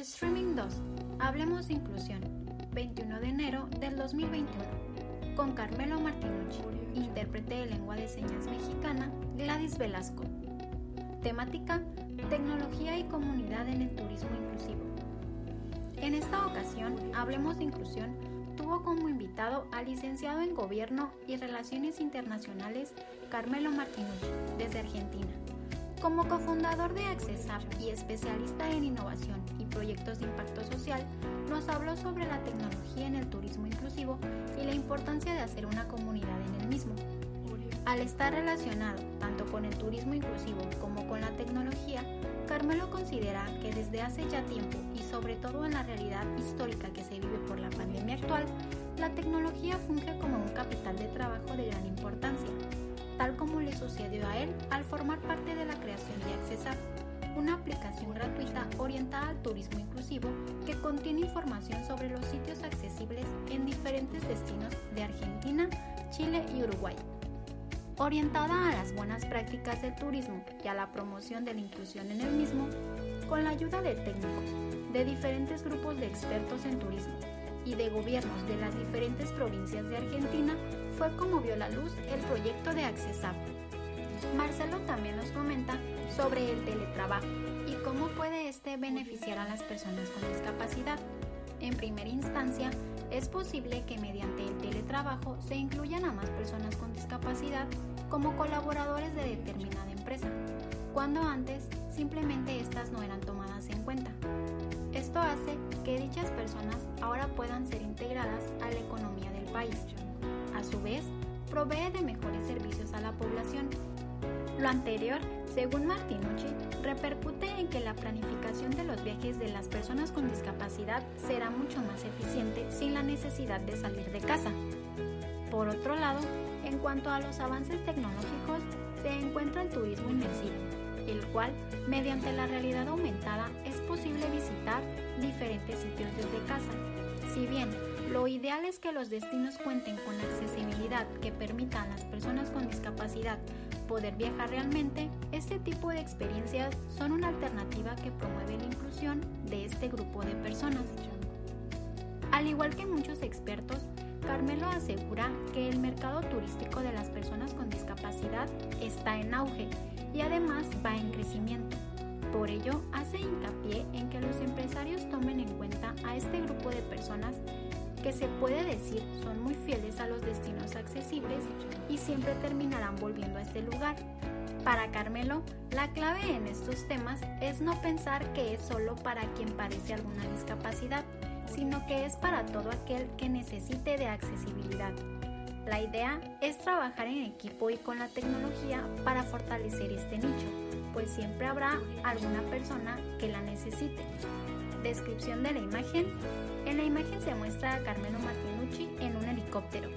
Streaming 2. Hablemos de inclusión. 21 de enero del 2021. Con Carmelo Martinucci, intérprete de lengua de señas mexicana, Gladys Velasco. Temática, tecnología y comunidad en el turismo inclusivo. En esta ocasión, Hablemos de inclusión tuvo como invitado al licenciado en Gobierno y Relaciones Internacionales Carmelo Martinucci, desde Argentina. Como cofundador de Accesap y especialista en innovación y proyectos de impacto social, nos habló sobre la tecnología en el turismo inclusivo y la importancia de hacer una comunidad en el mismo. Al estar relacionado tanto con el turismo inclusivo como con la tecnología, Carmelo considera que desde hace ya tiempo y sobre todo en la realidad histórica que se vive por la pandemia actual, la tecnología funge como un capital de trabajo de gran importancia tal como le sucedió a él al formar parte de la creación de Accesar, una aplicación gratuita orientada al turismo inclusivo que contiene información sobre los sitios accesibles en diferentes destinos de Argentina, Chile y Uruguay. Orientada a las buenas prácticas del turismo y a la promoción de la inclusión en el mismo, con la ayuda de técnicos, de diferentes grupos de expertos en turismo y de gobiernos de las diferentes provincias de Argentina, fue como vio la luz el proyecto de Accesap. Marcelo también nos comenta sobre el teletrabajo y cómo puede este beneficiar a las personas con discapacidad. En primera instancia, es posible que mediante el teletrabajo se incluyan a más personas con discapacidad como colaboradores de determinada empresa, cuando antes simplemente estas no eran tomadas en cuenta. Esto hace que dichas personas ahora puedan ser integradas a la economía del país a su vez, provee de mejores servicios a la población. Lo anterior, según Martinucci, repercute en que la planificación de los viajes de las personas con discapacidad será mucho más eficiente sin la necesidad de salir de casa. Por otro lado, en cuanto a los avances tecnológicos, se encuentra el turismo inmersivo, el cual, mediante la realidad aumentada, es posible visitar diferentes sitios desde casa. Si bien lo ideal es que los destinos cuenten con accesibilidad que permita a las personas con discapacidad poder viajar realmente. Este tipo de experiencias son una alternativa que promueve la inclusión de este grupo de personas. Al igual que muchos expertos, Carmelo asegura que el mercado turístico de las personas con discapacidad está en auge y además va en crecimiento. Por ello, hace hincapié en que los empresarios tomen en cuenta a este grupo de personas que se puede decir son muy fieles a los destinos accesibles y siempre terminarán volviendo a este lugar. Para Carmelo, la clave en estos temas es no pensar que es solo para quien padece alguna discapacidad, sino que es para todo aquel que necesite de accesibilidad. La idea es trabajar en equipo y con la tecnología para fortalecer este nicho, pues siempre habrá alguna persona que la necesite. Descripción de la imagen. En la imagen se muestra a Carmelo Martinucci en un helicóptero.